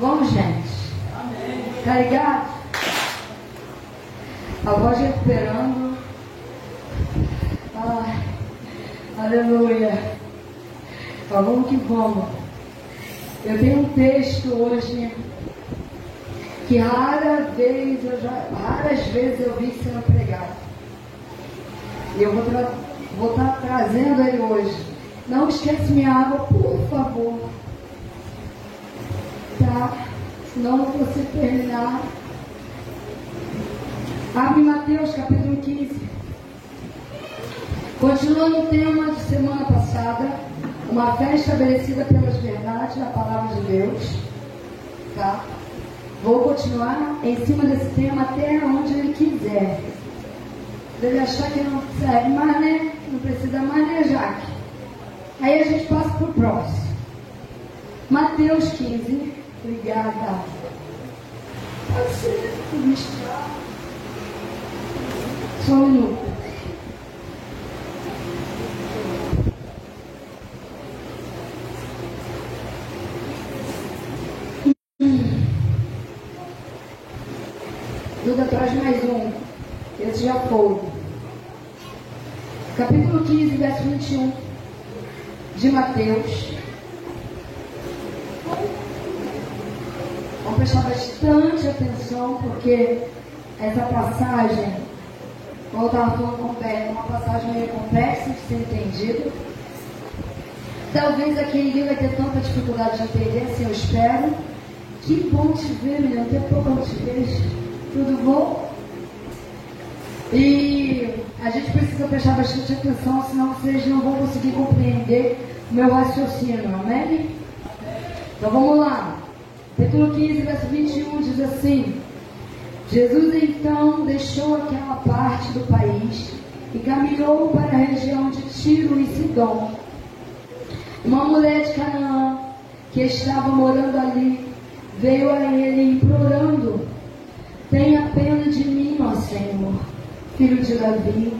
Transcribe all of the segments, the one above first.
Vamos, gente. Amém. Tá ligado? A voz recuperando. Ai, aleluia. Vamos que vamos. Eu tenho um texto hoje que rara vez eu já, raras vezes eu vi sendo pregado. E eu vou, tra estar tá trazendo ele hoje. Não esquece minha água, por favor. Senão você terminar. Abre Mateus capítulo 15. Continuando o tema de semana passada, uma fé estabelecida pelas verdades da palavra de Deus. Tá? Vou continuar em cima desse tema até onde ele quiser. Deve achar que não serve mais, né? Não precisa mais, né, Jaque? Aí a gente passa para o próximo. Mateus 15. Obrigada. Ser, Só um minuto. Duda traz mais um. Esse já foi. Capítulo 15, verso 21 de Mateus. Vamos prestar bastante atenção, porque essa passagem, como eu estava falando com o uma passagem meio complexa de ser entendida. Talvez aqui ninguém vai ter tanta dificuldade de entender, assim eu espero. Que bom te ver, menino. Tem pouco eu te vejo. Tudo bom? E a gente precisa prestar bastante atenção, senão vocês não vão conseguir compreender o meu raciocínio, amém? Então vamos lá. Capítulo 15, verso 21 diz assim: Jesus então deixou aquela parte do país e caminhou para a região de Tiro e Sidom. Uma mulher de Canaã que estava morando ali veio a ele implorando Tenha pena de mim, ó Senhor, filho de Davi,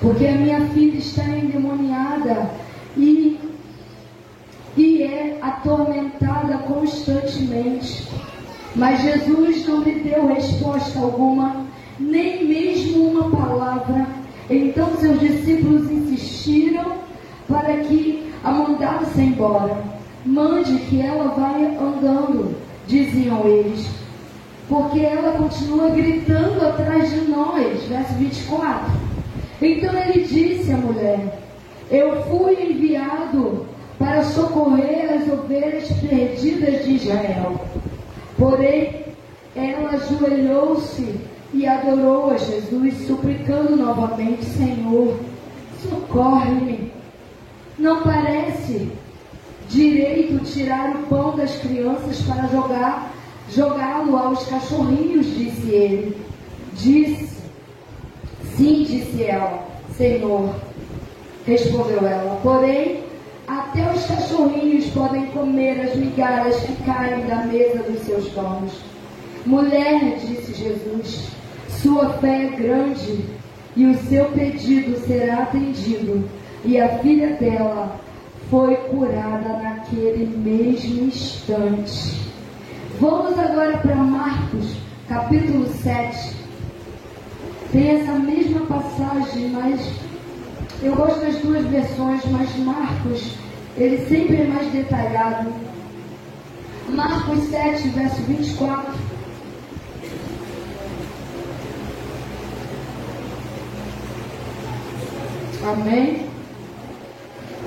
porque a minha filha está endemoniada e, atormentada constantemente. Mas Jesus não lhe deu resposta alguma, nem mesmo uma palavra. Então seus discípulos insistiram para que a mandassem embora. Mande que ela vá andando, diziam eles porque ela continua gritando atrás de nós. Verso 24. Então ele disse à mulher: Eu fui enviado para socorrer as ovelhas perdidas de Israel. Porém, ela ajoelhou-se e adorou a Jesus, suplicando novamente: Senhor, socorre-me. Não parece direito tirar o pão das crianças para jogar jogá-lo aos cachorrinhos, disse ele. Disse, sim, disse ela, Senhor. Respondeu ela, porém, até os cachorrinhos podem comer as migalhas que caem da mesa dos seus donos. Mulher, disse Jesus, sua fé é grande e o seu pedido será atendido. E a filha dela foi curada naquele mesmo instante. Vamos agora para Marcos, capítulo 7. Tem essa mesma passagem, mas eu gosto das duas versões, mas Marcos, ele sempre é mais detalhado. Marcos 7, verso 24. Amém?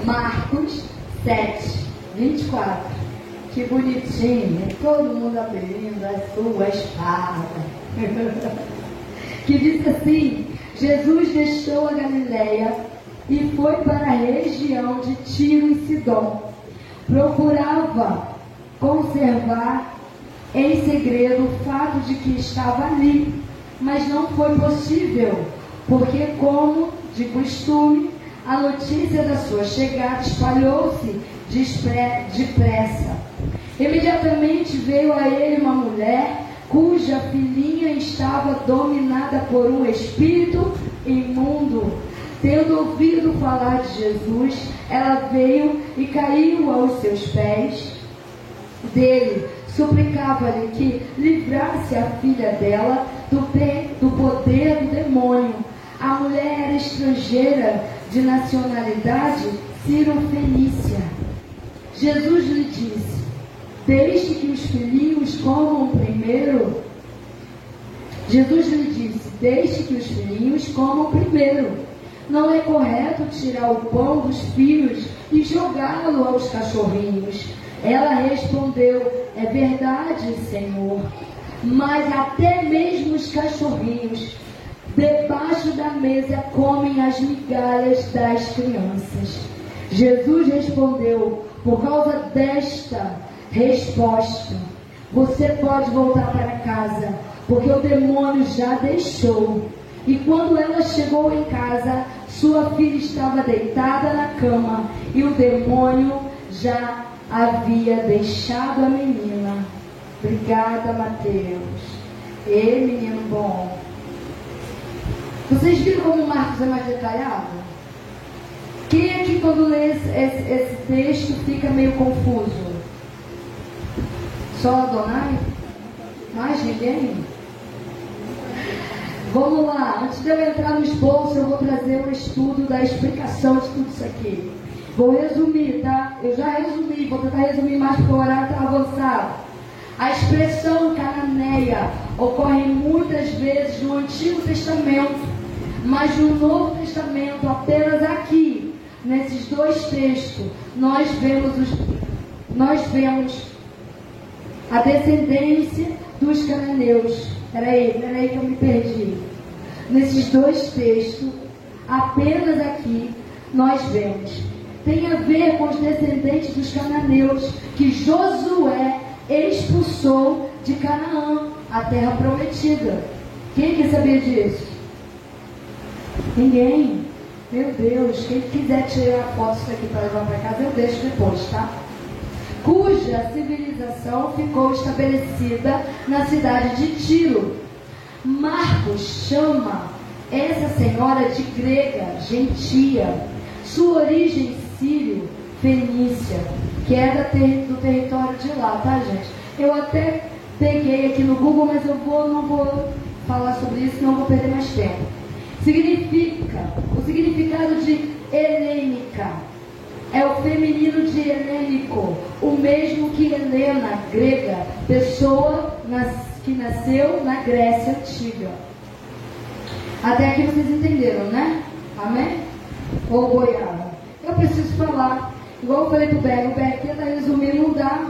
Marcos 7, 24. Que bonitinho, todo mundo abrindo a sua espada. que diz assim: Jesus deixou a Galileia e foi para a região de Tiro e Sidom. Procurava conservar em segredo o fato de que estava ali, mas não foi possível, porque, como de costume, a notícia da sua chegada espalhou-se depressa. Imediatamente veio a ele uma mulher cuja filhinha estava dominada por um espírito imundo. Tendo ouvido falar de Jesus, ela veio e caiu aos seus pés dele, suplicava-lhe que livrasse a filha dela do, do poder do demônio. A mulher era estrangeira de nacionalidade Ciro-Fenícia. Jesus lhe disse: Deixe que os filhinhos comam primeiro. Jesus lhe disse: Deixe que os filhinhos comam primeiro. Não é correto tirar o pão dos filhos e jogá-lo aos cachorrinhos. Ela respondeu: É verdade, Senhor. Mas até mesmo os cachorrinhos debaixo da mesa comem as migalhas das crianças. Jesus respondeu: Por causa desta resposta, você pode voltar para casa, porque o demônio já deixou. E quando ela chegou em casa, sua filha estava deitada na cama e o demônio já havia deixado a menina. Obrigada, Mateus. E menino bom. Vocês viram como o Marcos é mais detalhado? Quem aqui, quando lê esse, esse, esse texto, fica meio confuso? Só Adonai? Mais ninguém? Vamos lá, antes de eu entrar no esboço, eu vou trazer um estudo da explicação de tudo isso aqui. Vou resumir, tá? Eu já resumi, vou tentar resumir mais porque o horário está avançado. A expressão cananeia ocorre muitas vezes no Antigo Testamento, mas no Novo Testamento, apenas aqui, nesses dois textos, nós vemos, os, nós vemos a descendência dos cananeus. Peraí, peraí que eu me perdi. Nesses dois textos, apenas aqui, nós vemos tem a ver com os descendentes dos cananeus que Josué expulsou de Canaã, a terra prometida. Quem quer saber disso? Ninguém. Meu Deus, quem quiser tirar fotos daqui para levar para casa, eu deixo depois, tá? Cuja civilização ficou estabelecida na cidade de Tiro. Marcos chama essa senhora de grega, gentia. Sua origem Sírio, Fenícia, que é ter, do território de lá, tá, gente? Eu até peguei aqui no Google, mas eu vou, não vou falar sobre isso, não vou perder mais tempo. Significa, o significado de helênica é o feminino de helênico, o mesmo que Helena, grega, pessoa nas, que nasceu na Grécia Antiga. Até aqui vocês entenderam, né? Amém? Ou boiada? eu preciso falar. Igual eu falei pro Berg, o Berg tenta resumir, não dá.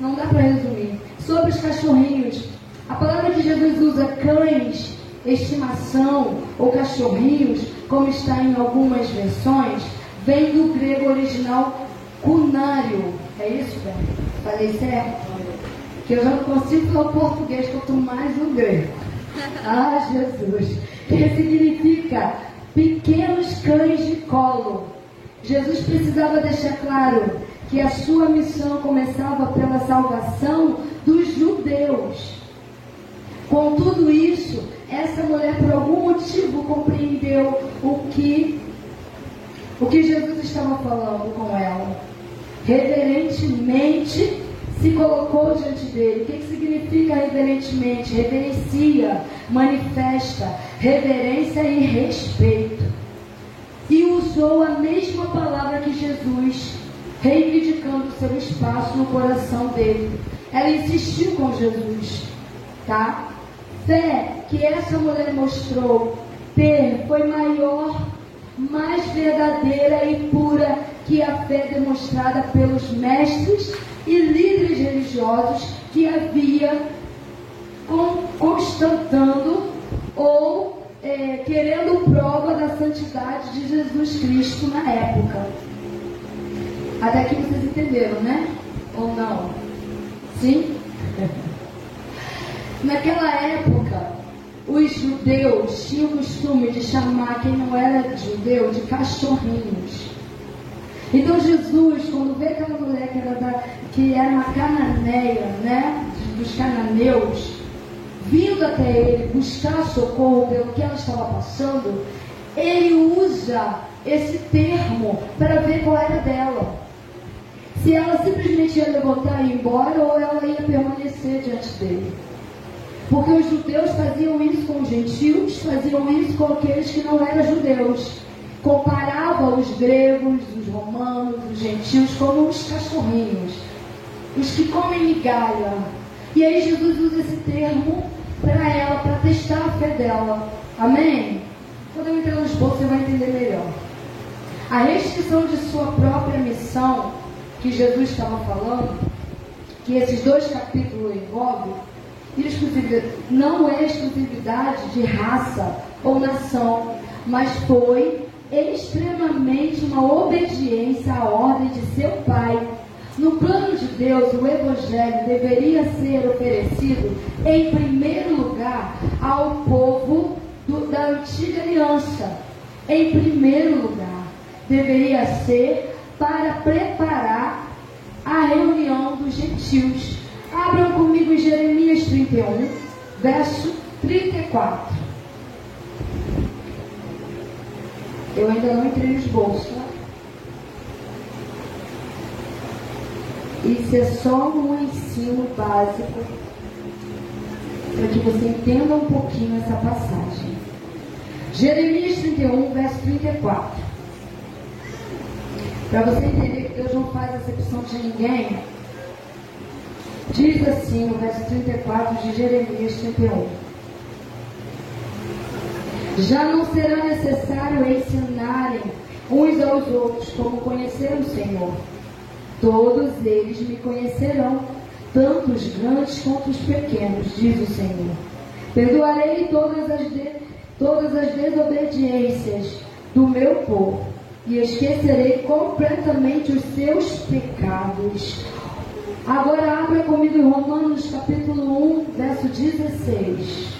Não dá para resumir. Sobre os cachorrinhos, a palavra que Jesus usa, cães, estimação ou cachorrinhos, como está em algumas versões, vem do grego original cunário. É isso, Berg? Falei certo? Que eu já não consigo falar português, quanto mais o grego. Ah, Jesus! Que significa pequenos cães de colo Jesus precisava deixar claro que a sua missão começava pela salvação dos judeus. Com tudo isso, essa mulher por algum motivo compreendeu o que o que Jesus estava falando com ela. Reverentemente se colocou diante dele. O que, significa reverentemente? Reverencia, manifesta reverência e respeito e usou a mesma palavra que Jesus, reivindicando seu espaço no coração dele. Ela insistiu com Jesus, tá? Fé que essa mulher mostrou ter foi maior, mais verdadeira e pura que a fé demonstrada pelos mestres e líderes religiosos que havia constatando ou é, querendo prova da santidade de Jesus Cristo na época. Até aqui vocês entenderam, né? Ou não? Sim? Naquela época, os judeus tinham o costume de chamar quem não era judeu de cachorrinhos. Então Jesus, quando vê aquela mulher que era, da, que era uma cananeia, né? Dos cananeus, vindo até ele buscar socorro pelo que ela estava passando, ele usa esse termo para ver qual era dela. se ela simplesmente ia levantar e ir embora ou ela ia permanecer diante dele. Porque os judeus faziam isso com os gentios, faziam isso com aqueles que não eram judeus. Comparava os gregos, os romanos, os gentios como os cachorrinhos, os que comem migalha. E aí Jesus usa esse termo para ela, para testar a fé dela. Amém? Quando eu entrar no esboço, você vai entender melhor. A restrição de sua própria missão, que Jesus estava falando, que esses dois capítulos envolvem, não é exclusividade de raça ou nação, mas foi extremamente uma obediência à ordem de seu pai. No plano de Deus, o Evangelho deveria ser oferecido, em primeiro lugar, ao povo do, da antiga aliança. Em primeiro lugar, deveria ser para preparar a reunião dos gentios Abram comigo em Jeremias 31, verso 34. Eu ainda não entrei nos bolsos, tá? Isso é só um ensino básico para que você entenda um pouquinho essa passagem. Jeremias 31, verso 34. Para você entender que Deus não faz acepção de ninguém, Diz assim no verso 34 de Jeremias 31. Já não será necessário ensinarem uns aos outros como conhecer o Senhor. Todos eles me conhecerão, tanto os grandes quanto os pequenos, diz o Senhor. Perdoarei todas as, de, todas as desobediências do meu povo e esquecerei completamente os seus pecados. Agora abra comigo Romanos capítulo 1, verso 16.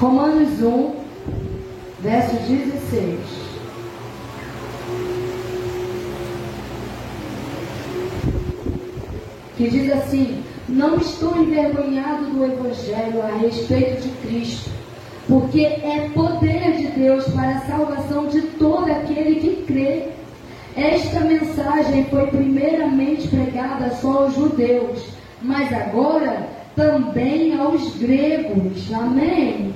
Romanos 1, verso 16. Que diz assim: Não estou envergonhado do Evangelho a respeito de Cristo porque é poder de Deus para a salvação de todo aquele que crê. Esta mensagem foi primeiramente pregada só aos judeus, mas agora também aos gregos. Amém?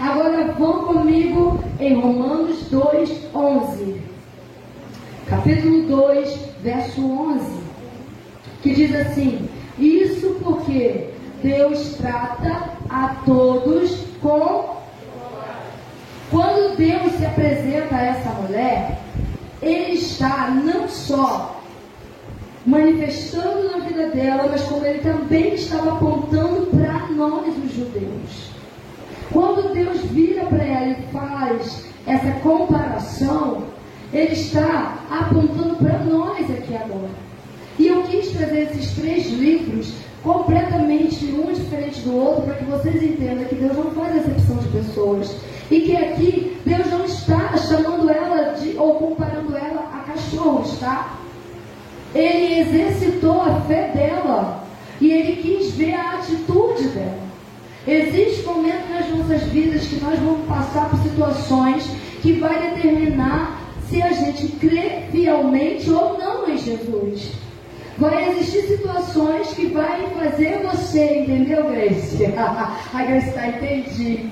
Agora vão comigo em Romanos 2, 11. Capítulo 2, verso 11. Que diz assim: Isso porque Deus trata a todos com quando Deus se apresenta a essa mulher, Ele está não só manifestando na vida dela, mas como Ele também estava apontando para nós, os judeus. Quando Deus vira para ela e faz essa comparação, Ele está apontando para nós aqui agora. E eu quis trazer esses três livros completamente um diferente do outro para que vocês entendam que Deus não faz exceção de pessoas. E que aqui Deus não está chamando ela de, ou comparando ela a cachorros, tá? Ele exercitou a fé dela e ele quis ver a atitude dela. Existe momento nas nossas vidas que nós vamos passar por situações que vai determinar se a gente crê fielmente ou não em Jesus. Vai existir situações que vai fazer você, entendeu, Grace? a Grace está entendendo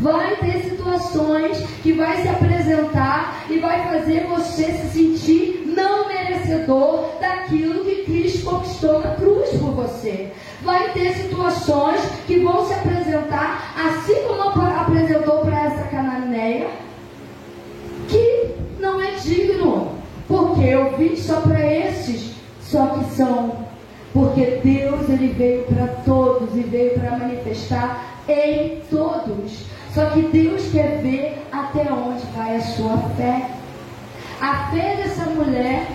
vai ter situações que vai se apresentar e vai fazer você se sentir não merecedor daquilo que Cristo conquistou na cruz por você. Vai ter situações que vão se apresentar, assim como apresentou para essa cananeia, que não é digno, porque eu vim só para esses, só que são porque Deus ele veio para todos e veio para manifestar em todos. Só que Deus quer ver até onde vai a sua fé. A fé dessa mulher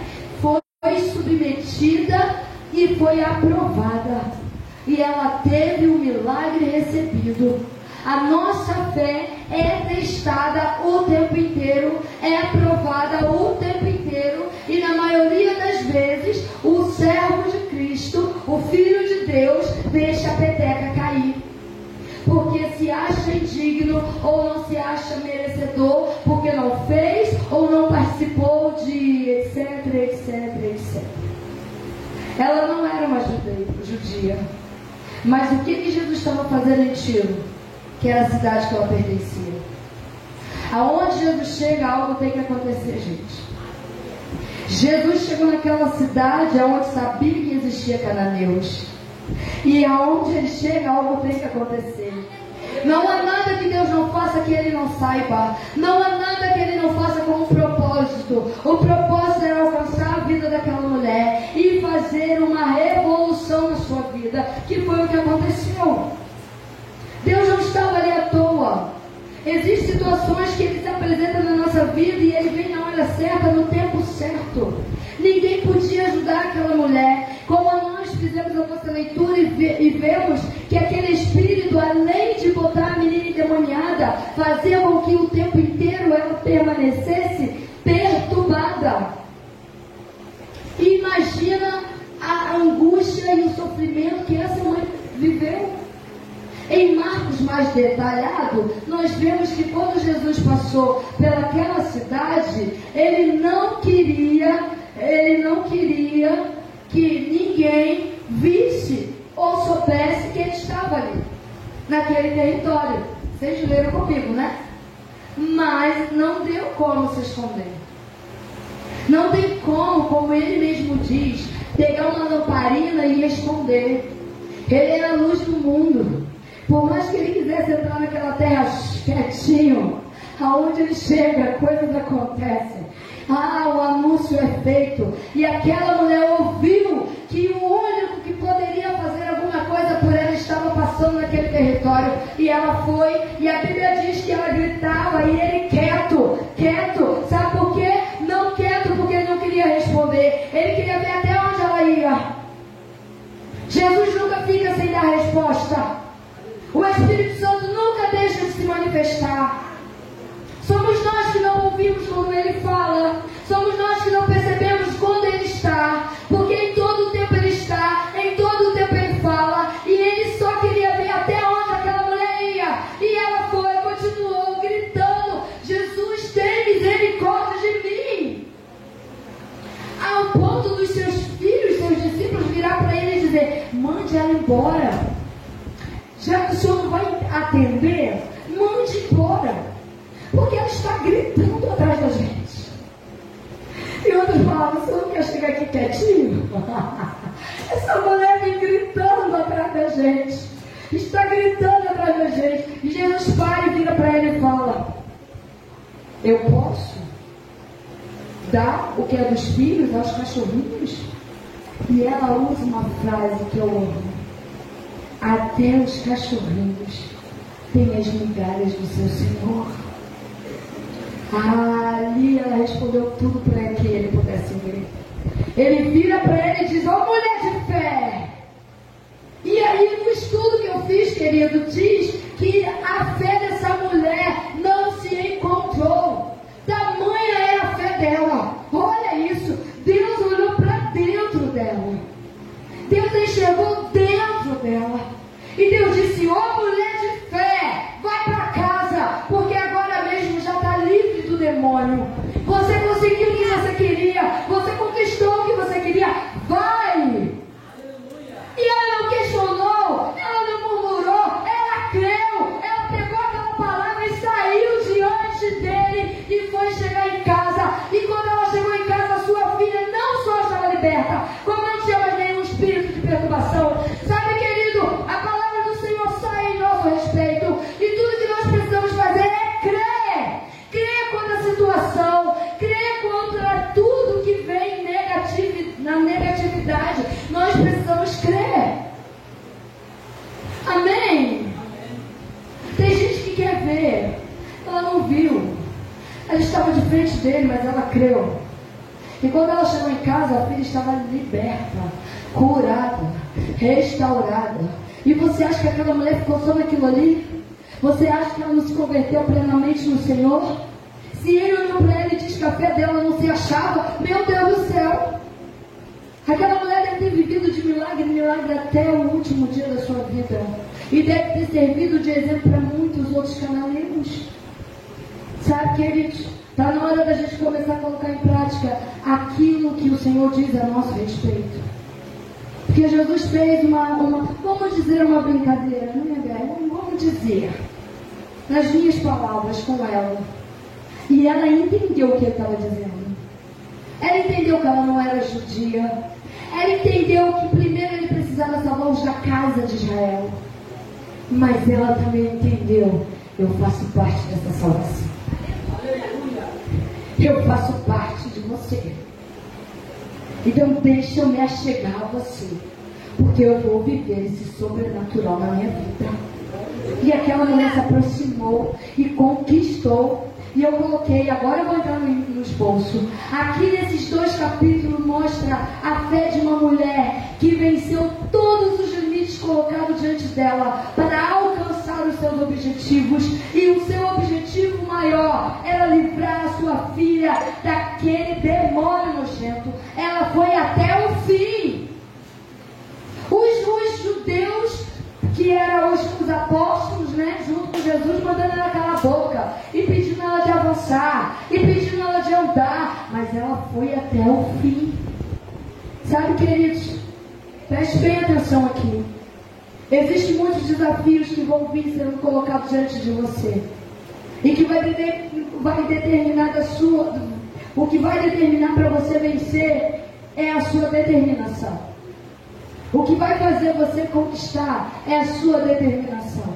foi submetida e foi aprovada. E ela teve o um milagre recebido. A nossa fé é testada o tempo inteiro, é aprovada o tempo inteiro, e na maioria das vezes o servo de Cristo, o Filho de Deus, deixa a peteca cair porque se acha indigno ou não se acha merecedor, porque não fez etc, etc. Ela não era uma judia. Mas o que, que Jesus estava fazendo em Tiro? Que era a cidade que ela pertencia. Aonde Jesus chega, algo tem que acontecer, gente. Jesus chegou naquela cidade onde sabia que existia cananeus. E aonde ele chega, algo tem que acontecer. Não há nada que Deus não faça que ele não saiba. Não há nada que ele não faça com um propósito. O propósito era alcançar a vida daquela mulher e fazer uma revolução na sua vida, que foi o que aconteceu. Deus não estava ali à toa. Existem situações que ele se apresenta na nossa vida e ele vem na hora certa, no tempo certo. Ninguém podia ajudar aquela mulher. Como nós fizemos a nossa leitura e, ve vemos que aquele espírito, além de botar a menina endemoniada, fazia com que o tempo inteiro ela permanecesse perturbada. Imagina a angústia e o sofrimento que essa mãe viveu. Em Marcos mais detalhado, nós vemos que quando Jesus passou pelaquela cidade, ele não queria, ele não queria que ninguém visse ou soubesse que ele estava ali, naquele território. Vocês leram comigo, né? Mas não deu como se esconder. Não tem como, como ele mesmo diz, pegar uma lamparina e esconder. Ele é a luz do mundo. Por mais que ele quisesse entrar naquela terra quietinho, aonde ele chega, coisas acontecem. Ah, o anúncio é feito. E aquela mulher ouviu que o único que poderia fazer alguma coisa por ela estava passando naquele território. E ela foi, e a Bíblia diz que ela gritava, e ele quieto, quieto. Sabe por quê? Não quieto porque ele não queria responder. Ele queria ver até onde ela ia. Jesus nunca fica sem dar resposta. O Espírito Santo nunca deixa de se manifestar. Embora. Já que o senhor não vai atender, mande embora. Porque ela está gritando atrás da gente. E outros falam, você não quer chegar aqui quietinho? Essa mulher vem gritando atrás da gente. Está gritando atrás da gente. E Jesus para e vira para ele e fala: Eu posso dar o que é dos filhos aos cachorrinhos? E ela usa uma frase que eu amo. Até os cachorrinhos têm as migalhas do seu Senhor. Ali ela respondeu tudo para que ele pudesse ver. Ele vira para ele e diz: Ó oh, mulher de fé! E aí, no estudo que eu fiz, querido, diz que a fé dessa mulher não se encontrou. Tamanha era a fé dela. Olha isso. Deus olhou para dentro dela. Deus enxergou dentro dela. E Deus disse: Ó oh, mulher de fé, vai para casa, porque agora mesmo já está livre do demônio. Você conseguiu o que você queria, você conquistou o que você queria. Vai! E ela não questionou, ela não murmurou, ela creu, ela pegou aquela palavra e saiu diante dele e foi chegar em casa. E quando ela chegou em casa, a sua filha não só estava liberta, como não tinha mais nenhum espírito de perturbação. Sabe, querido, a palavra do Senhor sai em nosso respeito. E tudo que nós precisamos fazer é crer. Crer contra a situação, crer contra tudo que vem negativo, na negatividade. Nós precisamos crer. Amém? Tem gente que quer ver, ela não viu. Ela estava de frente dele, mas ela creu. E quando ela chegou em casa, a filha estava liberta, curada, restaurada. E você acha que aquela mulher ficou só naquilo ali? Você acha que ela não se converteu plenamente no Senhor? Se ele olhou para ela e disse que a fé dela não se achava, meu Deus do céu! Aquela mulher deve ter vivido de milagre em milagre até o último dia da sua vida. E deve ter servido de exemplo para muitos outros canaleiros. Sabe, queridos? Está na hora da gente começar a colocar em prática aquilo que o Senhor diz a nosso respeito. Porque Jesus fez uma, uma vamos dizer, uma brincadeira, não é, velho? Vamos dizer, nas minhas palavras com ela. E ela entendeu o que ele estava dizendo. Ela entendeu que ela não era judia. Ela entendeu que primeiro ele precisava salvar os da casa de Israel. Mas ela também entendeu: eu faço parte dessa salvação. Eu faço parte de você. Então deixa eu me achegar a você. Porque eu vou viver esse sobrenatural na minha vida. E aquela mulher se aproximou e conquistou. E eu coloquei, agora eu vou entrar no, no esboço. Aqui nesses dois capítulos mostra a fé de uma mulher que venceu todos os limites colocados diante dela para alcançar os seus objetivos. E o seu objetivo maior era livrar a sua filha daquele demônio nojento. Ela foi até o fim. Os, os judeus, que eram os, os apóstolos, né, junto com Jesus, mandando ela calar a boca, e pedindo ela de avançar, e pedindo ela de andar, mas ela foi até o fim. Sabe, queridos, preste bem atenção aqui. Existem muitos desafios que vão vir sendo colocados diante de você. E que vai, vai determinar da sua. O que vai determinar para você vencer é a sua determinação. O que vai fazer você conquistar é a sua determinação.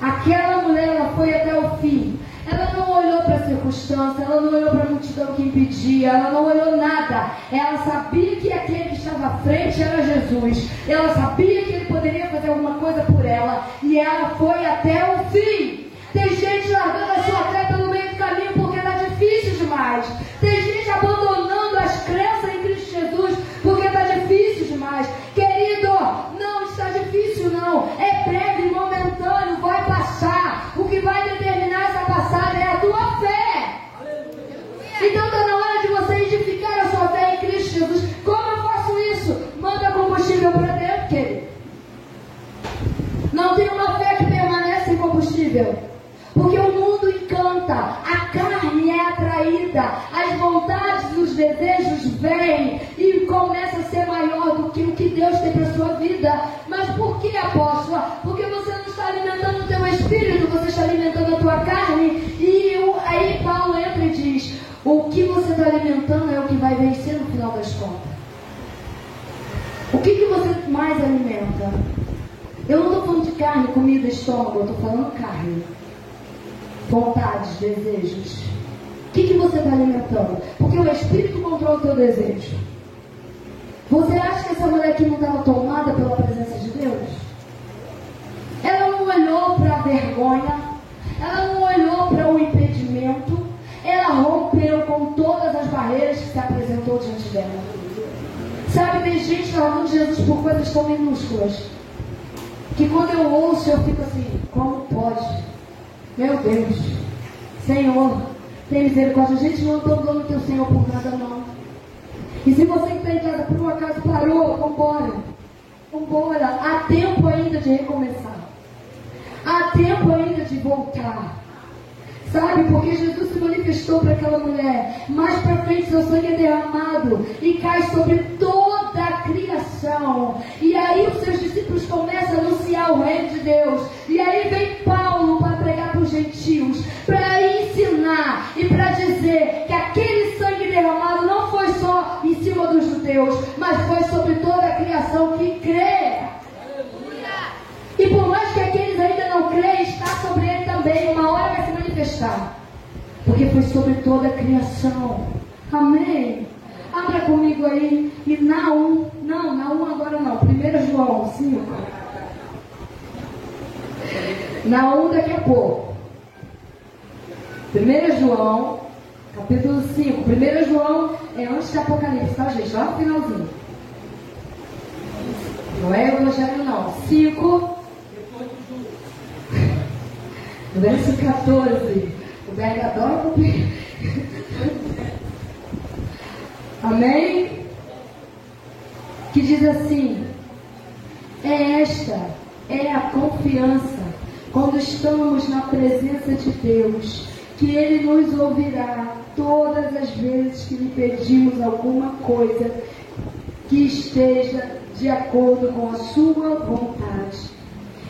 Aquela mulher ela foi até o fim. Ela não olhou para a circunstância, ela não olhou para a multidão que impedia, ela não olhou nada. Ela sabia que aquele que estava à frente era Jesus. Ela sabia que ele poderia fazer alguma coisa por ela. E ela foi até o fim. Tem gente largando a sua fé pelo meio do caminho porque está difícil demais. Tem gente abandonando as crenças em Cristo Jesus porque está difícil demais. Querido, não está difícil não. É breve, momentâneo, vai passar. O que vai determinar essa passada é a tua fé. Então está na hora de você edificar a sua fé em Cristo Jesus. Como eu faço isso? Manda combustível para dentro, querido. Não tem uma fé que permanece em combustível. Porque o mundo encanta, a carne é atraída, as vontades e os desejos vêm e começa a ser maior do que Deus tem para a sua vida. Mas por que, apóstola? Porque você não está alimentando o teu espírito, você está alimentando a tua carne. E aí Paulo entra e diz: o que você está alimentando é o que vai vencer no final das contas. O que, que você mais alimenta? Eu não estou falando de carne, comida, estômago, eu estou falando carne vontades, desejos. O que, que você está alimentando? Porque o Espírito controla o teu desejo. Você acha que essa mulher aqui não estava tomada pela presença de Deus? Ela não olhou para a vergonha, ela não olhou para o impedimento, ela rompeu com todas as barreiras que se apresentou diante dela. Sabe, tem gente falando de Jesus por coisas tão minúsculas, que quando eu ouço eu fico assim, como pode? Meu Deus, Senhor, tem misericórdia. Gente não abandona o teu Senhor por nada, não. E se você que está em casa por um acaso parou, vambora. Vambora. Há tempo ainda de recomeçar. Há tempo ainda de voltar. Sabe, porque Jesus se manifestou para aquela mulher. Mais para frente, seu sangue é derramado e cai sobre toda a criação. E aí os seus discípulos começam a anunciar o reino de Deus. E aí vem Paulo para pregar para os gentios, para ensinar e para dizer que aquele sangue derramado só em cima dos judeus, mas foi sobre toda a criação que crê. E por mais que aqueles ainda não creem, está sobre ele também. Uma hora vai se manifestar. Porque foi sobre toda a criação. Amém. Abra comigo aí. E na um. Não, na um agora não. Primeiro João 5. Na um daqui a pouco. Primeiro João, capítulo 5. Primeiro João é antes do Apocalipse, tá, gente? Lá no finalzinho. Não é Evangelho, não. 5. Verso 14. O Berg adora. Amém? Que diz assim: É esta, é a confiança, quando estamos na presença de Deus, que Ele nos ouvirá todas as vezes que lhe pedimos alguma coisa que esteja de acordo com a sua vontade.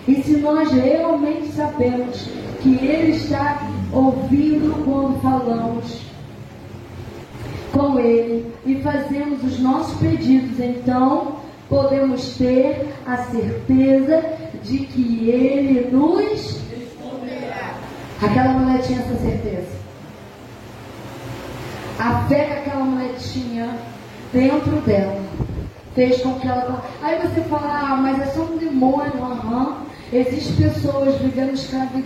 E se nós realmente sabemos que Ele está ouvindo quando falamos com Ele e fazemos os nossos pedidos, então podemos ter a certeza de que Ele nos responderá. Aquela mulher tinha essa certeza. A fé que aquela mulher tinha dentro dela fez com que ela. Aí você fala, ah, mas é só um demônio, aham. Existem pessoas vivendo escravi...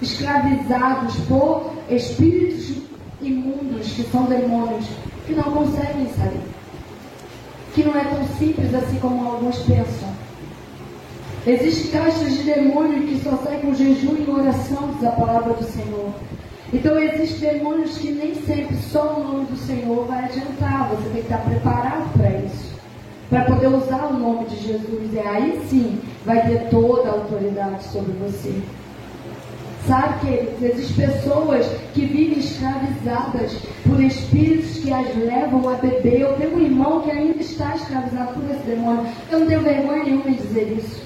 escravizados por espíritos imundos, que são demônios, que não conseguem sair. Que não é tão simples assim como alguns pensam. Existem caixas de demônio que só saem com jejum e oração, diz a palavra do Senhor. Então existem demônios que nem sempre só o nome do Senhor vai adiantar. Você tem que estar preparado para isso. Para poder usar o nome de Jesus. E aí sim vai ter toda a autoridade sobre você. Sabe que existem pessoas que vivem escravizadas por espíritos que as levam a beber. Eu tenho um irmão que ainda está escravizado por esse demônio. Eu não tenho vergonha nenhuma em dizer isso.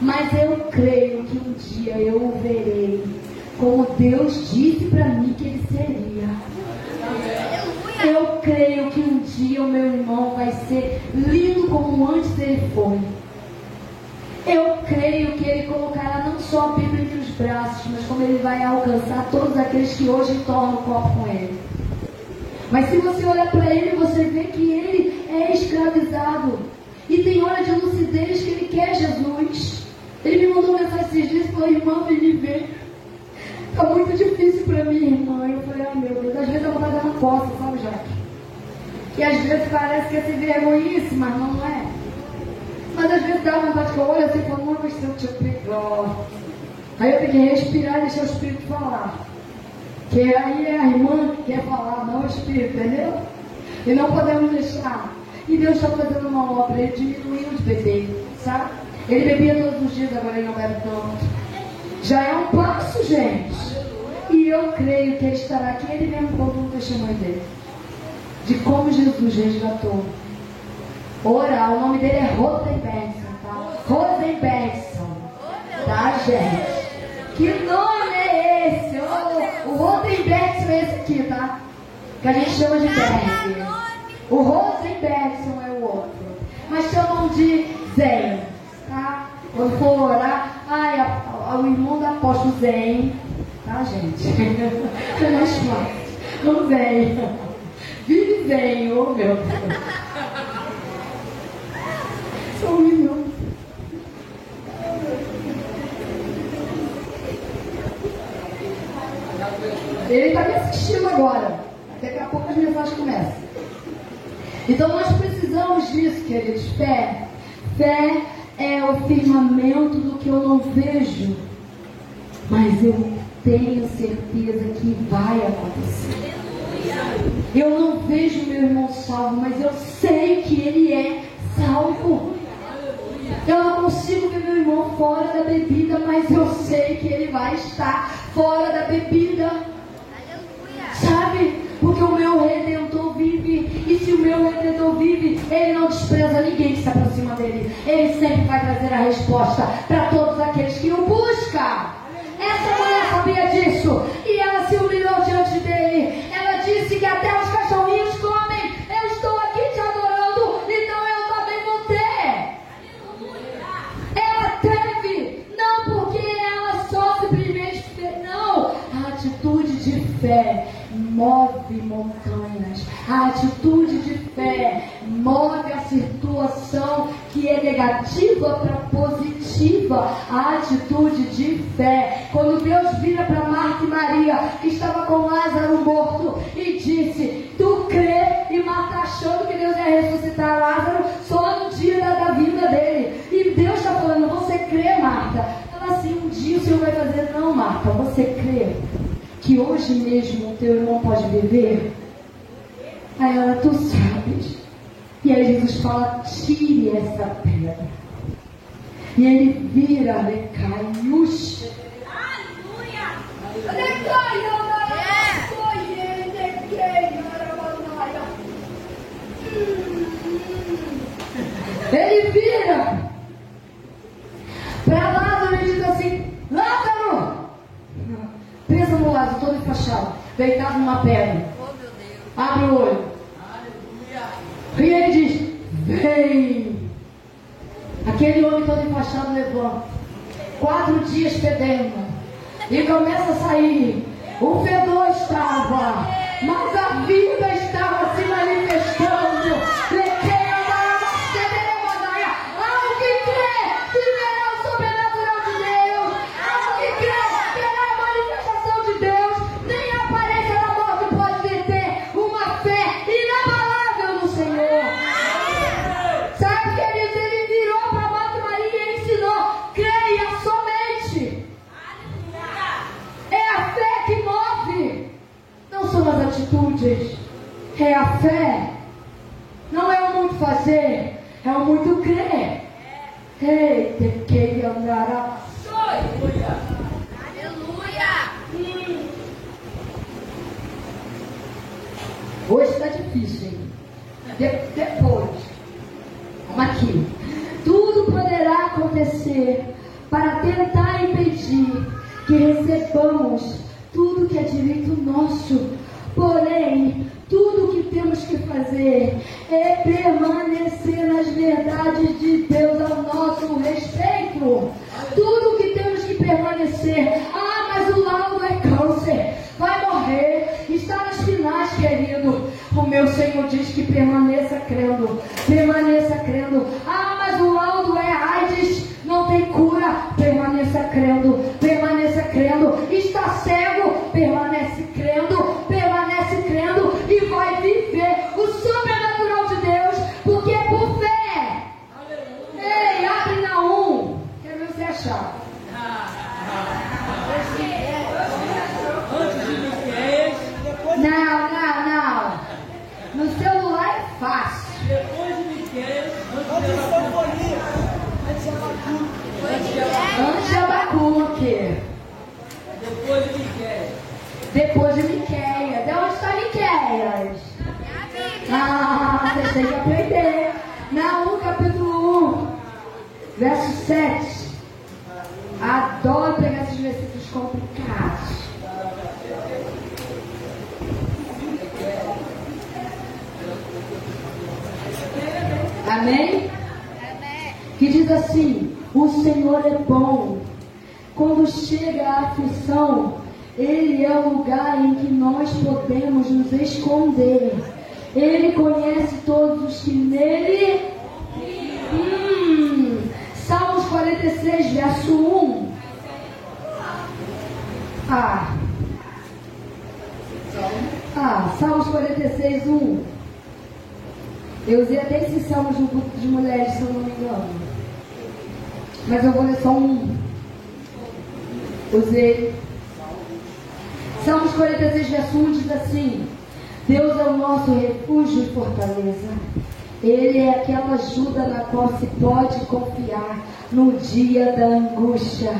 Mas eu creio que um dia eu o verei como Deus disse para mim que ele seria. Eu creio que um dia o meu irmão vai ser lindo como antes ele foi. Eu creio que ele colocará não só a Bíblia entre os braços, mas como ele vai alcançar todos aqueles que hoje tornam o copo com ele. Mas se você olhar para ele, você vê que ele é escravizado. E tem hora de lucidez que ele quer Jesus. Ele me mandou mensagem esses dias e falou, irmão, vem me ver. Está muito difícil para mim, irmã. Eu falei, ai meu Deus, às vezes eu vou dar uma costa, sabe, Jaque? E às vezes parece que é sem vergonhice, mas não é. Mas às vezes dá vontade que eu olho assim falo, não, mas se eu te pegar. Aí eu tenho que respirar e deixar o Espírito falar. Que aí é a irmã que quer falar, não o Espírito, entendeu? E não podemos deixar. E Deus está fazendo uma obra, ele diminuiu de beber, sabe? Ele bebia todos os dias, agora ele não bebe tanto. Já é um passo, gente. E eu creio que ele estará aqui, ele mesmo conta um testemunho dele. De como Jesus resgatou. Ora, o nome dele é Rosenbergson, tá? Rosenbergson. Tá, gente? Que nome é esse? O, Rosenbergson é esse aqui, tá? Que a gente chama de Berg. O Rosenbergson é o outro. Mas chamam de tá? Quando for orar, ai, a, a, o irmão da apóstolo Zen, tá, gente? É mais fácil. O Zen. Vive Zen, ô oh, meu um minuto. Ele está me assistindo agora. Daqui a pouco as mensagens começam. Então nós precisamos disso, queridos. Fé. Fé é o firmamento do que eu não vejo, mas eu tenho certeza que vai acontecer. Eu não vejo meu irmão salvo, mas eu sei que ele é salvo. Eu não consigo ver meu irmão fora da bebida, mas eu sei que ele vai estar fora da bebida. Sabe? Porque o meu redentor E se o meu redentor vive, ele não despreza ninguém que se aproxima dele. Ele sempre vai trazer a resposta para todos aqueles que o buscam. Essa mulher sabia disso. E ela se humilhou diante dele. Ela disse que até os cachorrinhos comem. Eu estou aqui te adorando, então eu também vou ter. Ela teve, não porque ela só fez, não. A atitude de fé move montanhas. A atitude de fé move a situação que é negativa para positiva. A atitude de fé. Quando Deus vira para Marta e Maria, que estava com Lázaro morto, e disse: Tu crê? E Marta achando que Deus ia ressuscitar Lázaro só no dia da, da vida dele. E Deus está falando: Você crê, Marta? Ela assim: Um dia o Senhor vai fazer. Não, Marta, você crê que hoje mesmo o teu irmão pode viver? A ela, tu sabes. E aí Jesus fala, tire essa pedra. E ele vira, né? Caiuxa. Aleluia! Hum, hum. Ele vira para Lázaro e diz assim: Lázaro! Pensa no Lázaro, todo enfaixado, deitado numa pedra. Oh, Abre o olho. Aquele homem todo enfaixado levanta. Quatro dias fedendo. E começa a sair. O fedor estava, mas a vida fé. Não é o muito fazer, é o muito crer. Eita, que andará. Aleluia. Aleluia. Hoje está difícil, hein? De depois. Vamos aqui. Tudo poderá acontecer para tentar impedir que recebamos tudo que é direito nosso meu Senhor diz que permaneça crendo. Permaneça crendo. Ah, mas o laudo é AIDS. Não tem cura. Permaneça crendo. Permaneça crendo. Está cego. Permanece crendo vai viver o sobrenatural de Deus, porque é por fé. Ei, abre na um. Quero ver você achar. Não, não, não. No celular é fácil. Depois de Miquel, antes de Abacu. Antes de Abacu, o quê? Depois de Miquel. Depois de Miqueias. De onde está Miqueias? Ah, vocês têm que aprender. Naum capítulo 1, verso 7. Adoro pegar esses versículos complicados. Amém? Que diz assim: O Senhor é bom. Quando chega a aflição, ele é o lugar em que nós podemos nos esconder. Ele conhece todos os que nele. Hum, Salmos 46, verso 1. Ah. Ah, Salmos 46, 1. Eu usei até esses salmos no grupo de mulheres, se eu não me engano. Mas eu vou ler só um. Usei Salmos 46, verso 1 diz assim: Deus é o nosso refúgio e fortaleza. Ele é aquela ajuda na qual se pode confiar no dia da angústia.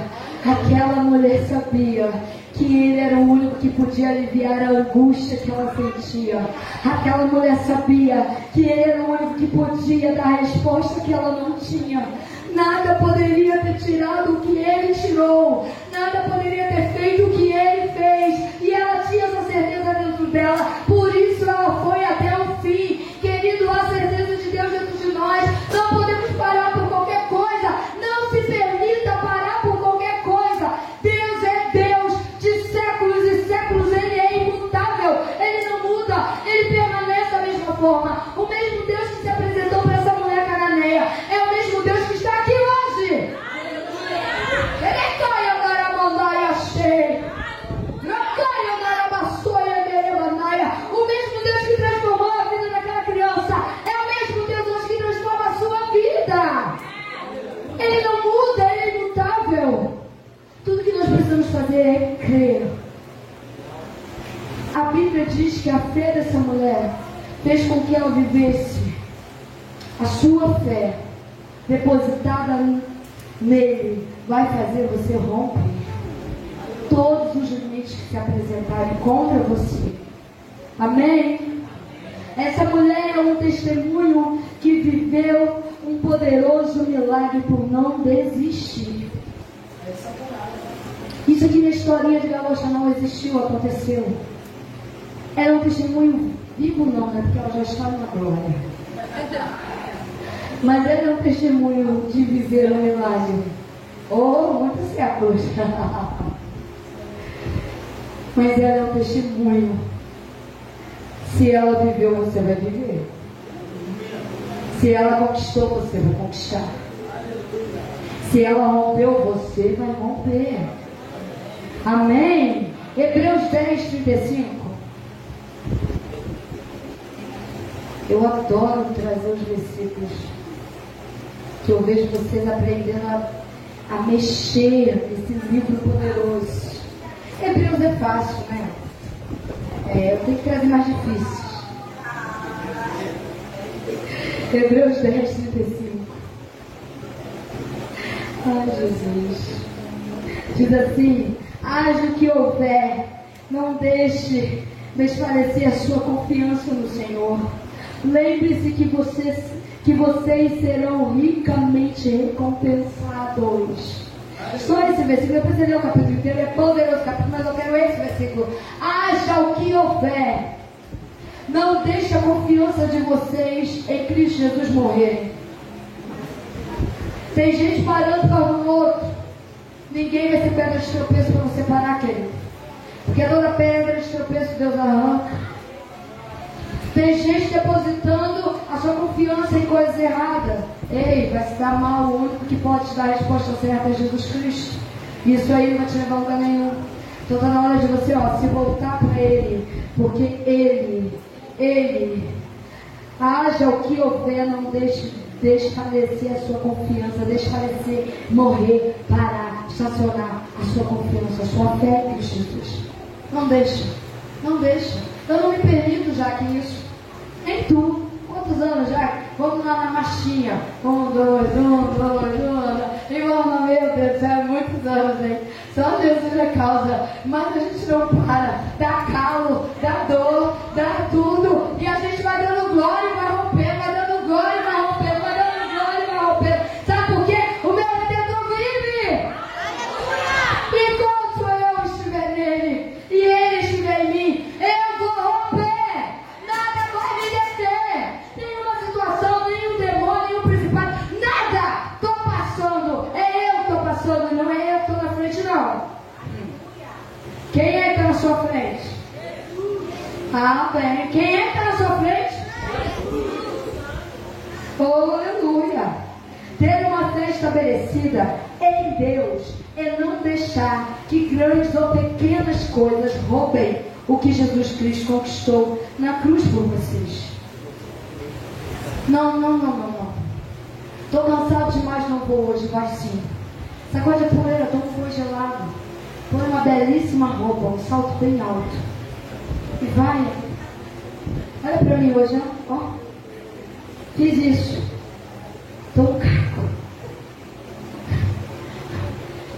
Aquela mulher sabia que ele era o único que podia aliviar a angústia que ela sentia. Aquela mulher sabia que ele era o único que podia dar a resposta que ela não tinha. Nada poderia ter tirado o que ele tirou. Nada poderia ter feito o que ele fez. E ela tinha essa certeza dentro dela. Por isso ela foi até que a fé dessa mulher fez com que ela vivesse a sua fé depositada nele vai fazer você romper todos os limites que se apresentarem contra você. Amém? Essa mulher é um testemunho que viveu um poderoso milagre por não desistir. Isso aqui na historinha de Galocha não existiu, aconteceu. Era um testemunho vivo não, né? Porque ela já está na glória. Mas era um testemunho de viver um milagre. Oh, muitos séculos. Mas ela é um testemunho. Se ela viveu, você vai viver. Se ela conquistou, você vai conquistar. Se ela rompeu, você vai romper. Amém? Hebreus 10, 35. Eu adoro trazer os versículos que eu vejo vocês aprendendo a, a mexer nesse livro poderoso. Hebreus é fácil, né? É, eu tenho que trazer mais difíceis. Hebreus 10, 35. Ai, Jesus. Diz assim: haja o que houver, não deixe desfalecer a sua confiança no Senhor. Lembre-se que vocês, que vocês serão ricamente recompensados. Só esse versículo, depois você lê o capítulo inteiro, é poderoso capítulo, mas eu quero esse versículo. Haja o que houver. Não deixe a confiança de vocês em Cristo Jesus morrer. Tem gente parando para um outro. Ninguém vai ser pedra de tropeço para você parar, querido. Porque toda pedra de tropeço Deus arranca. Tem gente depositando a sua confiança em coisas erradas. Ei, vai se dar mal. O único que pode te dar a resposta certa é Jesus Cristo. Isso aí não vai te levar a lugar nenhum. Então está na hora de você ó, se voltar para Ele. Porque Ele, Ele, haja o que houver, não deixe desfalecer a sua confiança, desfalecer, morrer, parar, estacionar a sua confiança, a sua fé em Jesus. Não deixa, não deixa. Eu não me permito já que isso. Nem tu. Quantos anos já? Vamos lá na marchinha. Um, dois, um, dois, um. Irmão, meu Deus do céu, muitos anos, hein? Só Jesus é causa. Mas a gente não para. Dá calo, dá dor, dá tudo. Sua frente? Ah, bem. Quem é que está na sua frente? Aleluia. Ter uma fé estabelecida em Deus é não deixar que grandes ou pequenas coisas roubem o que Jesus Cristo conquistou na cruz por vocês. Não, não, não, não, não. Estou cansado demais, não vou hoje, vai sim. Sacode a poeira, toma um gelado. Põe uma belíssima roupa, um salto bem alto. E vai. Olha para mim hoje, ó. Fiz isso. Estou um caco.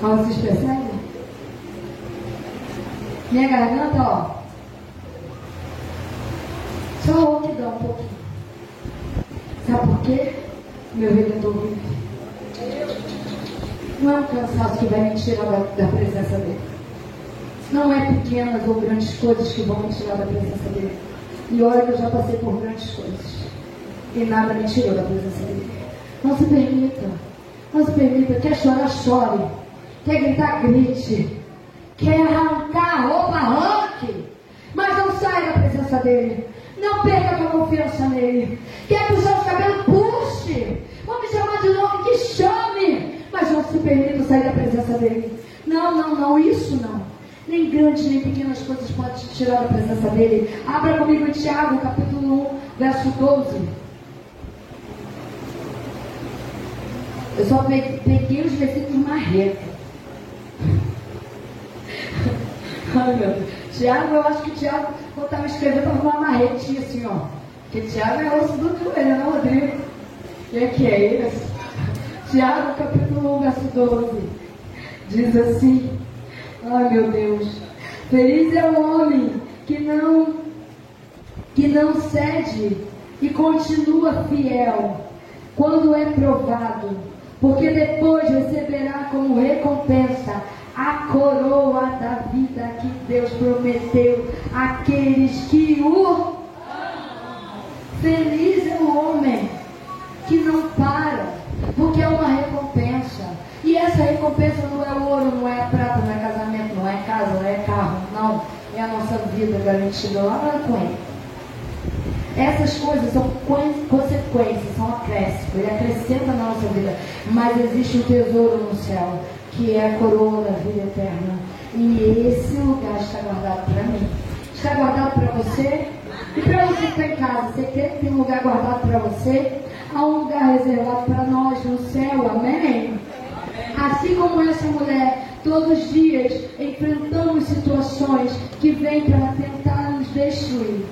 Ó, vocês percebem? Minha garganta, ó. Só rouquidão um pouquinho. Sabe por quê? Meu redentor vive. Não é um cansaço que vai me tirar da, da presença dele. Não é pequenas ou grandes coisas que vão me tirar da presença dele. E olha que eu já passei por grandes coisas. E nada me tirou da presença dele. Não se permita. Não se permita. Quer chorar, chore. Quer gritar, grite. Quer arrancar a roupa, arranque. Mas não saia da presença dele. Não perca a confiança nele. Quer puxar os cabelos, puxe. Vamos chamar de nome, que chame. Mas não se permita sair da presença dele. Não, não, não, isso não. Nem grandes nem pequenas coisas podem te tirar da presença dele. Abra comigo em Tiago, capítulo 1, verso 12. Eu só peguei os versículos marreta. Ai meu Deus. Tiago, eu acho que Tiago, quando estava escrevendo, estava com marretinha assim, ó. Porque Tiago é osso do joelho, não, Rodrigo? E aqui é isso. Tiago, capítulo 1, verso 12. Diz assim: Ai meu Deus. Feliz é o homem que não que não cede e continua fiel quando é provado, porque depois receberá como recompensa a coroa da vida que Deus prometeu àqueles que o Feliz é o homem que não para, porque é uma recompensa. Essa recompensa não é ouro, não é prata, não é casamento, não é casa, não é carro, não. É a nossa vida garantida lá com Ele. Essas coisas são consequências, são acréscimos. Ele acrescenta na nossa vida. Mas existe um tesouro no céu, que é a coroa da vida eterna. E esse lugar está guardado para mim. Está guardado para você? E para você que está em casa, você quer que tem um lugar guardado para você? Há um lugar reservado para nós no céu, amém? Assim como essa mulher, todos os dias enfrentamos situações que vêm para tentar nos destruir.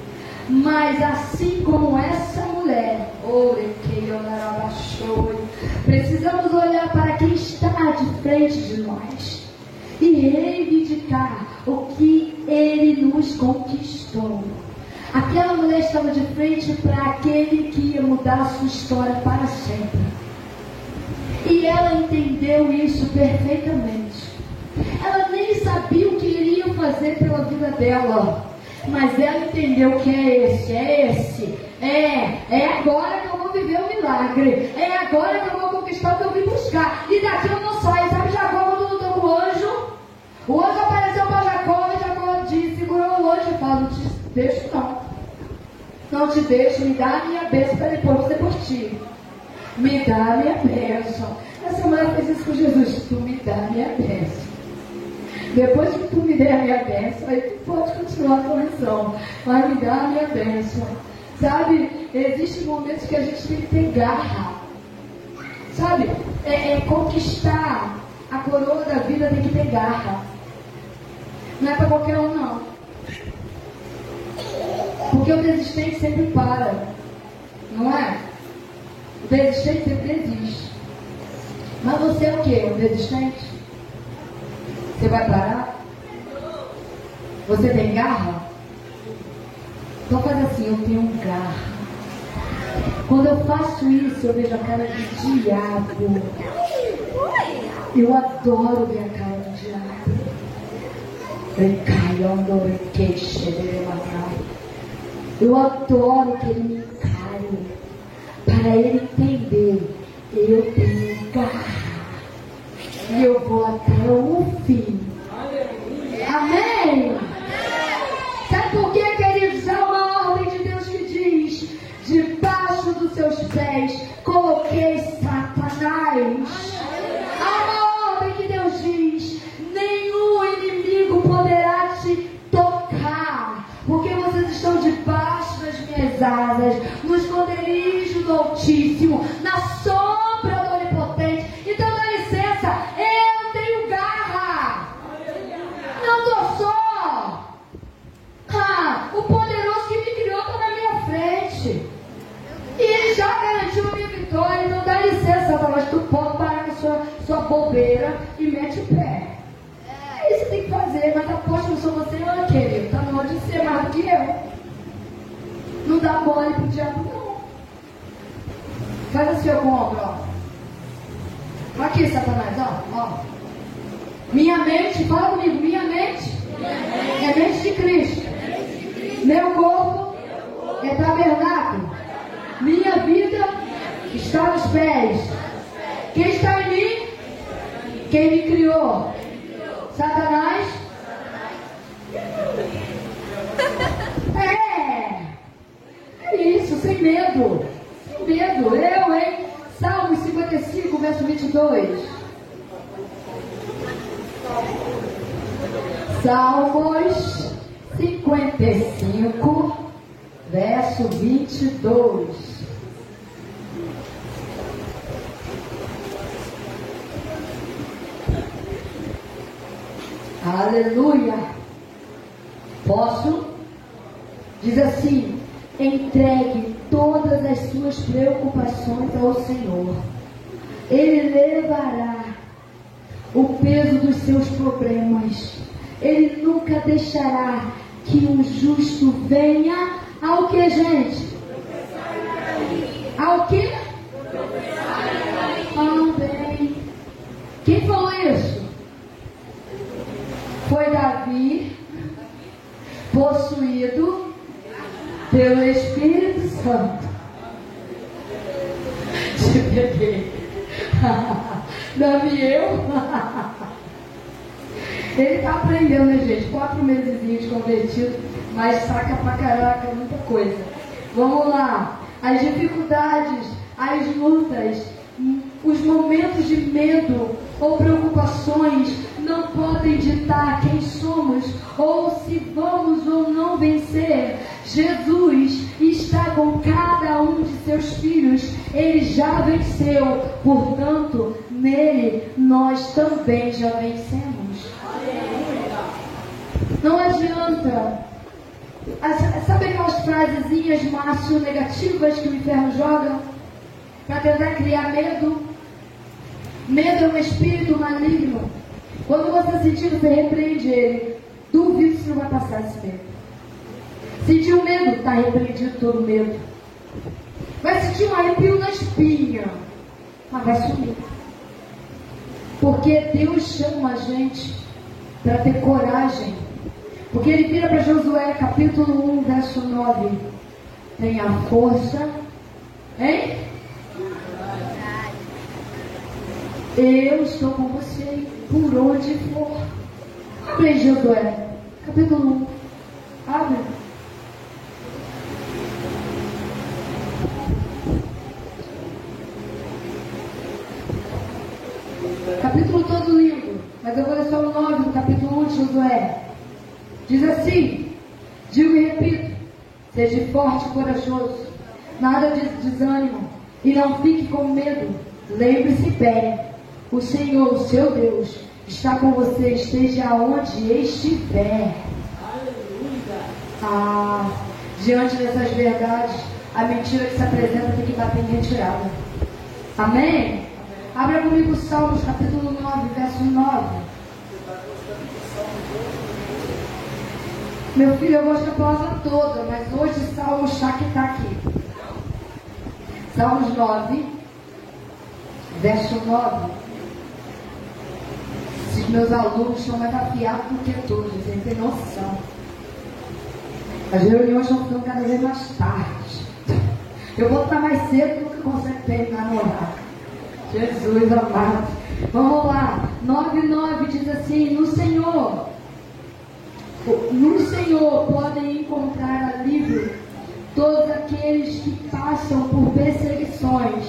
Mas assim como essa mulher, precisamos olhar para quem está de frente de nós e reivindicar o que ele nos conquistou. Aquela mulher estava de frente para aquele que ia mudar a sua história para sempre. E ela entendeu isso perfeitamente. Ela nem sabia o que iria fazer pela vida dela. Mas ela entendeu que é esse, é esse. É, é agora que eu vou viver o milagre. É agora que eu vou conquistar o que eu vim buscar. E daqui eu não saio. Sabe Jacó quando lutou com o anjo? O anjo apareceu para Jacó e Jacó disse, segurou o anjo e falou, não te deixo não. Não te deixo, me dá a minha bênção para depois você por ti. Me dá a minha bênção. Essa mulher fez isso com Jesus. Tu me dá a minha bênção. Depois que tu me der a minha bênção, aí tu pode continuar a conexão. Mas me dá a minha bênção. Sabe, existem momentos que a gente tem que ter garra. Sabe, é, é conquistar a coroa da vida tem que ter garra. Não é para qualquer um, não. Porque o desistente sempre para. Não é? Desistente sempre desiste. Mas você é o que? Um desistente? Você vai parar? Você tem garra? Então faz assim, eu tenho garra. Quando eu faço isso, eu vejo a cara de diabo. Eu adoro ver a cara do diabo. Eu adoro que ele me encare. Para ele entender, eu tenho garra. E eu vou até o fim. Amém? Sabe por quê, queridos? Há uma ordem de Deus que diz: debaixo dos seus pés coloquei Satanás. Há uma ordem que Deus diz: nenhum inimigo poderá te tocar, porque vocês estão debaixo das minhas asas, no esconderijo do Altíssimo, na sombra Ao que? Também. Quem falou isso? Foi Davi, possuído pelo Espírito Santo. Te peguei. Davi, eu. Ele tá aprendendo, né, gente? Quatro meses convertido, mas saca pra caraca muita coisa. Vamos lá. As dificuldades, as lutas, os momentos de medo ou preocupações não podem ditar quem somos ou se vamos ou não vencer. Jesus está com cada um de seus filhos, ele já venceu, portanto, nele nós também já vencemos. Não adianta. Sabe aquelas frasezinhas Márcio negativas que o inferno joga? Para tentar criar medo? Medo é um espírito maligno. Quando você sentir, você repreende ele. Duvido se não vai passar esse medo. Sentiu medo? Está repreendido todo medo. Vai sentir um arrepio na espinha. Mas vai sumir. Porque Deus chama a gente para ter coragem. Porque ele vira para Josué, capítulo 1, verso 9. Tenha força, hein? Eu estou com você por onde for. Abre Josué, capítulo 1. Abre. Capítulo todo lindo, mas eu vou ler só o 9 do capítulo 1 de Josué. Diz assim: Digo e repito, seja forte e corajoso, nada de desânimo, e não fique com medo. Lembre-se bem o Senhor, o seu Deus, está com você, esteja onde estiver. Aleluia. Ah, diante dessas verdades, a mentira que se apresenta tem que bater em retirada. Amém? Abra comigo Salmos capítulo 9, verso 9. Meu filho, eu gosto da palavra toda, mas hoje Salmos está que está aqui. Salmos 9, verso 9 meus alunos estão mais afiados do que todos, vocês têm noção. As reuniões estão ficando cada vez mais tarde. Eu vou estar mais cedo do que consegue terminar no. Jesus amado. Vamos lá. 9,9 diz assim: No Senhor, no Senhor podem encontrar alívio todos aqueles que passam por perseguições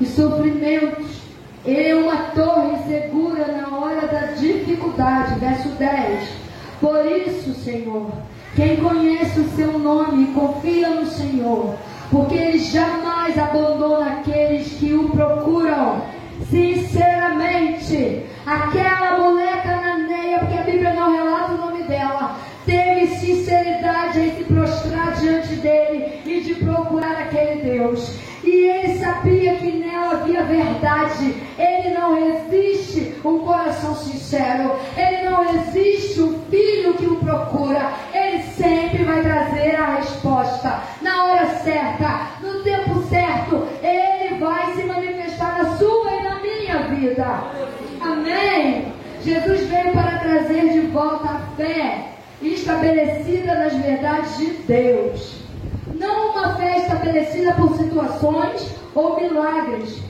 e sofrimentos e uma torre segura na hora da dificuldade. Verso 10. Por isso, Senhor, quem conhece o seu nome confia no Senhor, porque ele jamais abandona aqueles que o procuram. Sinceramente, aquela Deus. Não uma fé estabelecida por situações ou milagres,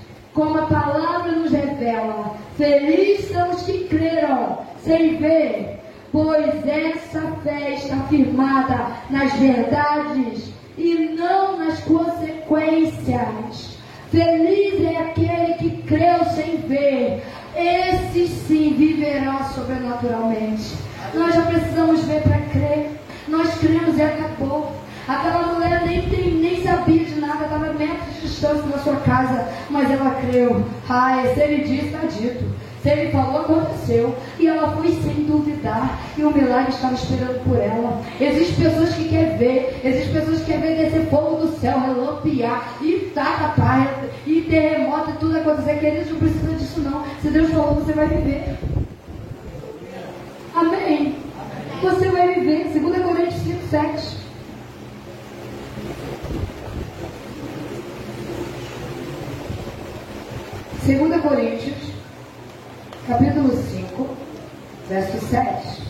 2 Coríntios, capítulo 5, verso 7.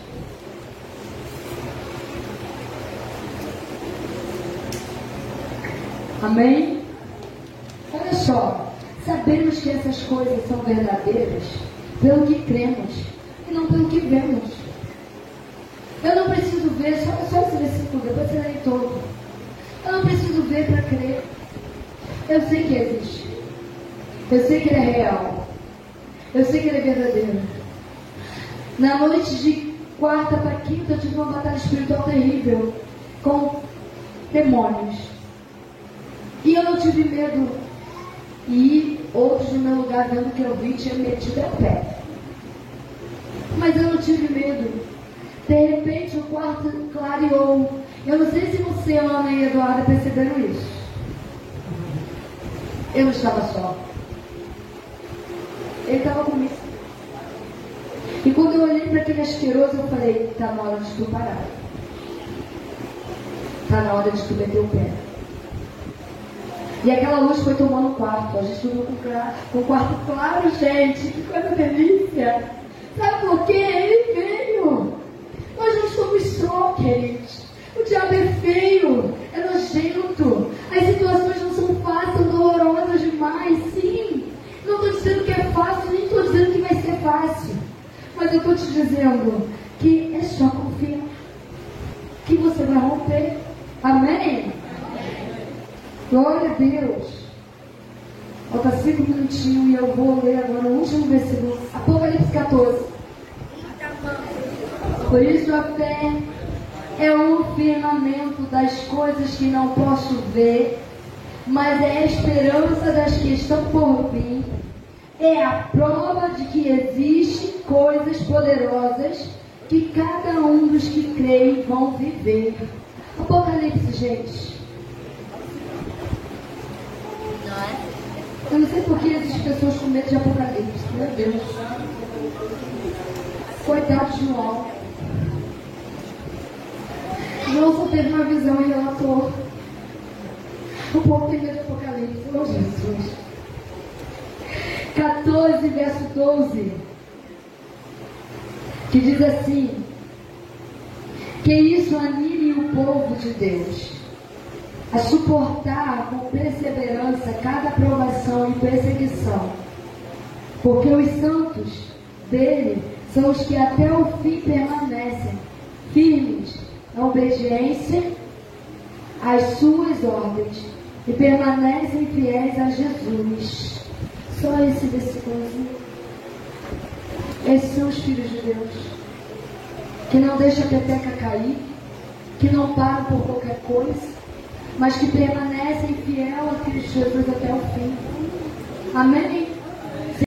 Amém? Olha só, sabemos que essas coisas são verdadeiras pelo que cremos e não pelo que vemos. Sei que ele é real. Eu sei que ele é verdadeiro. Na noite de quarta para quinta, eu tive uma batalha espiritual terrível com demônios. E eu não tive medo. E outros no meu lugar, vendo que eu vi, tinham metido a pé. Mas eu não tive medo. De repente o quarto clareou. Eu não sei se você, Ana e Eduardo, perceberam isso. Eu não estava só. Ele estava comigo. E quando eu olhei para aquele asqueroso, eu falei, está na hora de tu parar. Está na hora de tu meter o pé. E aquela luz foi tomando o quarto. A gente dormiu com o quarto claro, gente. Que coisa delícia. Sabe por quê? Ele veio. Nós não somos só, queridos. O diabo é feio, é nojento. As situações não são fáceis, dolorosas demais. Sim. Não estou dizendo que é fácil, nem estou dizendo que vai ser fácil. Eu estou te dizendo que é só confiar. Que você vai romper. Amém? Glória a Deus. Falta cinco minutinhos e eu vou ler agora o último versículo. Apocalipse 14. Por isso a fé é o firmamento das coisas que não posso ver, mas é a esperança das que estão por vir. É a prova de que existem coisas poderosas que cada um dos que creem vão viver. Apocalipse, gente. Eu não sei por que existem pessoas com medo de Apocalipse. Meu Deus. Coitado de João. João só teve uma visão e relatou. O povo tem medo de Apocalipse. Oh, Jesus. 14, verso 12. Que diz assim: Que isso anime o povo de Deus a suportar com perseverança cada provação e perseguição. Porque os santos dele são os que até o fim permanecem firmes na obediência às suas ordens e permanecem fiéis a Jesus. Só esse versículo. Esses são os filhos de Deus. Que não deixam a peteca cair, que não param por qualquer coisa, mas que permanecem fiel a Cristo Jesus até o fim. Amém?